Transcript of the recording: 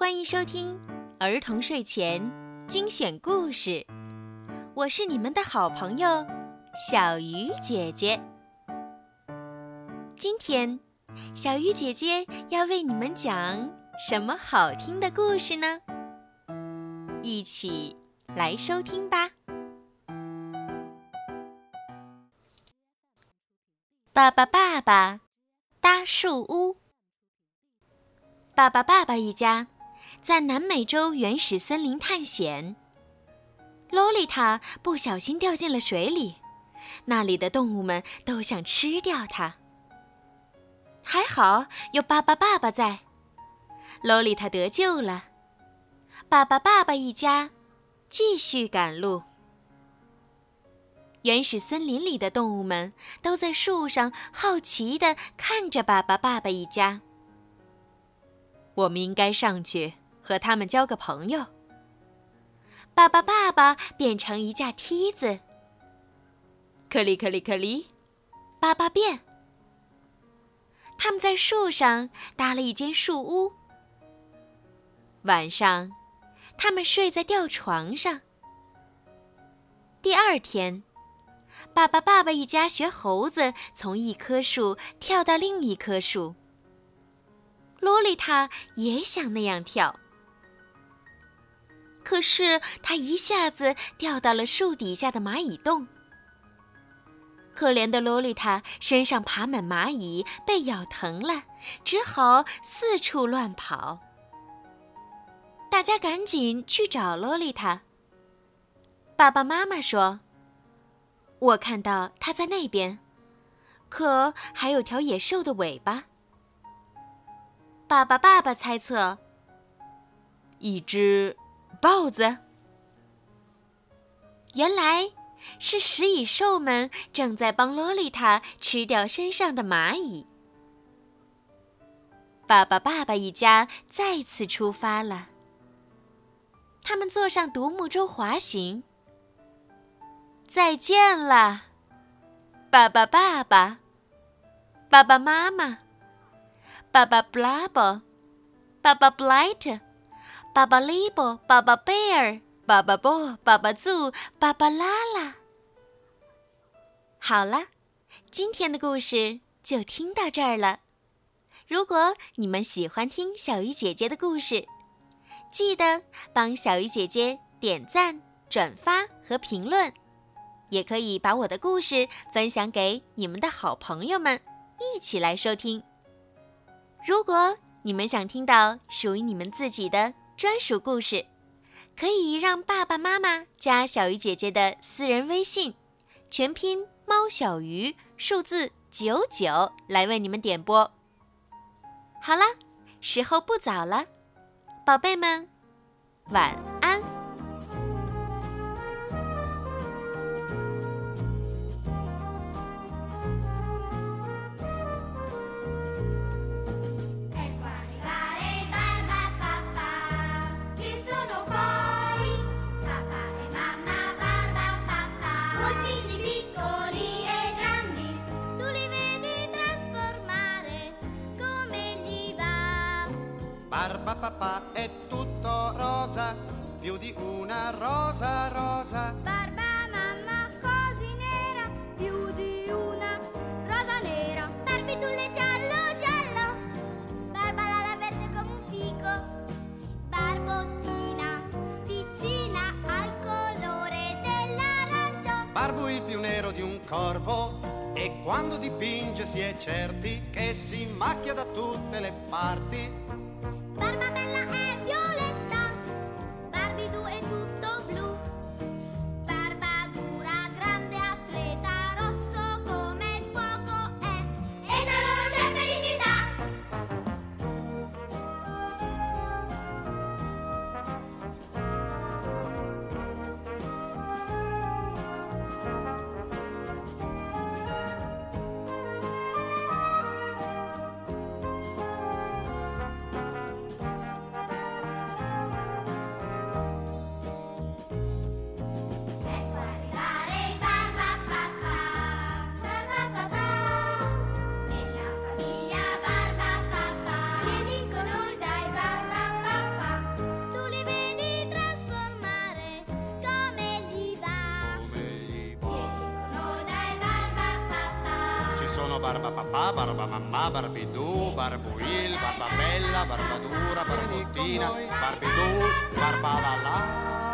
欢迎收听儿童睡前精选故事，我是你们的好朋友小鱼姐姐。今天，小鱼姐姐要为你们讲什么好听的故事呢？一起来收听吧。爸爸，爸爸，搭树屋。爸爸，爸爸一家在南美洲原始森林探险。洛丽塔不小心掉进了水里，那里的动物们都想吃掉它。还好有爸爸，爸爸在，洛丽塔得救了。爸爸，爸爸一家继续赶路。原始森林里的动物们都在树上好奇地看着爸爸、爸爸一家。我们应该上去和他们交个朋友。爸爸、爸爸变成一架梯子，克里克里克里，爸爸变。他们在树上搭了一间树屋。晚上，他们睡在吊床上。第二天，爸爸、爸爸一家学猴子从一棵树跳到另一棵树。洛丽塔也想那样跳，可是它一下子掉到了树底下的蚂蚁洞。可怜的洛丽塔身上爬满蚂蚁，被咬疼了，只好四处乱跑。大家赶紧去找洛丽塔。爸爸妈妈说：“我看到她在那边，可还有条野兽的尾巴。”爸爸，爸爸猜测，一只豹子。原来是食蚁兽们正在帮洛丽塔吃掉身上的蚂蚁。爸爸，爸爸一家再次出发了。他们坐上独木舟滑行。再见了，爸爸，爸爸，爸爸妈妈。爸爸 Blabber、爸爸 Blight 爸爸 libel，爸爸 bear，爸爸 bo，爸爸 zoo，爸爸啦啦。好了，今天的故事就听到这儿了。如果你们喜欢听小鱼姐姐的故事，记得帮小鱼姐姐点赞、转发和评论，也可以把我的故事分享给你们的好朋友们，一起来收听。如果你们想听到属于你们自己的专属故事，可以让爸爸妈妈加小鱼姐姐的私人微信，全拼猫小鱼数字九九来为你们点播。好了，时候不早了，宝贝们，晚 Barba papà è tutto rosa, più di una rosa rosa. Barba mamma così nera, più di una rosa nera. Barbitulle giallo giallo, barba la verde come un fico. Barbottina piccina al colore dell'arancio. Barbo il più nero di un corvo e quando dipinge si è certi che si macchia da tutte le parti Barba, papà, barba, mamma, barbidù, barbuil, barbabella, barbadura, barbottina, barbidù, barbalalà.